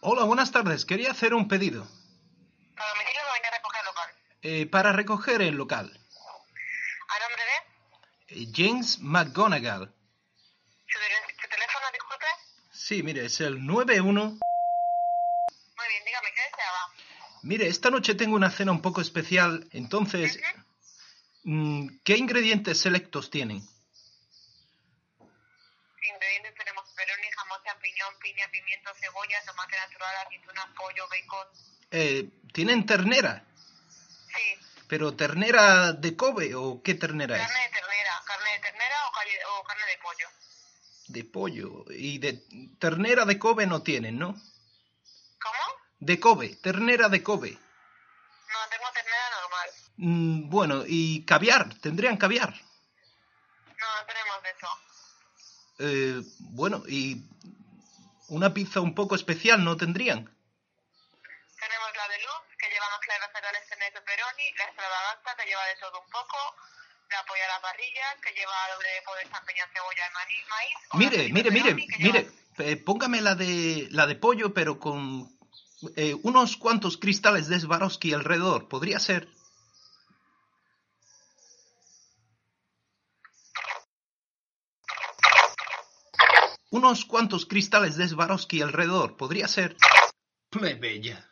Hola, buenas tardes. Quería hacer un pedido. ¿Para domicilio o venir a recoger local? Eh, para recoger el local. ¿A nombre de? Eh, James McGonagall. ¿Su, dire- su teléfono, disculpe? Sí, mire, es el 91. Muy bien, dígame, ¿qué deseaba? Mire, esta noche tengo una cena un poco especial, entonces... mm, ¿Qué ingredientes selectos tienen? Ingredientes tenemos pepperoni, jamón, champiñón, piña, pimiento, cebolla, tomate natural, aceituna, pollo, bacon. Eh, ¿Tienen ternera? Sí, ¿Pero ternera de Kobe o qué ternera es? carne de ternera, carne de ternera o, carne de pollo. De pollo. Y de ternera de Kobe no tienen, ¿no? ¿Cómo? De Kobe, ternera de Kobe. No, tengo ternera normal. Mm, bueno, y caviar, ¿tendrían caviar? No, no tenemos de eso. Eh, bueno, y una pizza un poco especial, ¿no tendrían? Tenemos la de luz, que lleva mezcla de vegetales, carne de pepperoni, la extravaganza, que lleva de todo un poco, la polla a la parrilla, que lleva doble de pollo, champiñón, cebolla y maíz. Mire, mire, mire, mire, lleva- eh, póngame la de la de pollo, pero con eh, unos cuantos cristales de Swarovski alrededor, podría ser. Unos cuantos cristales de Swarovski alrededor, podría ser. Plebeya.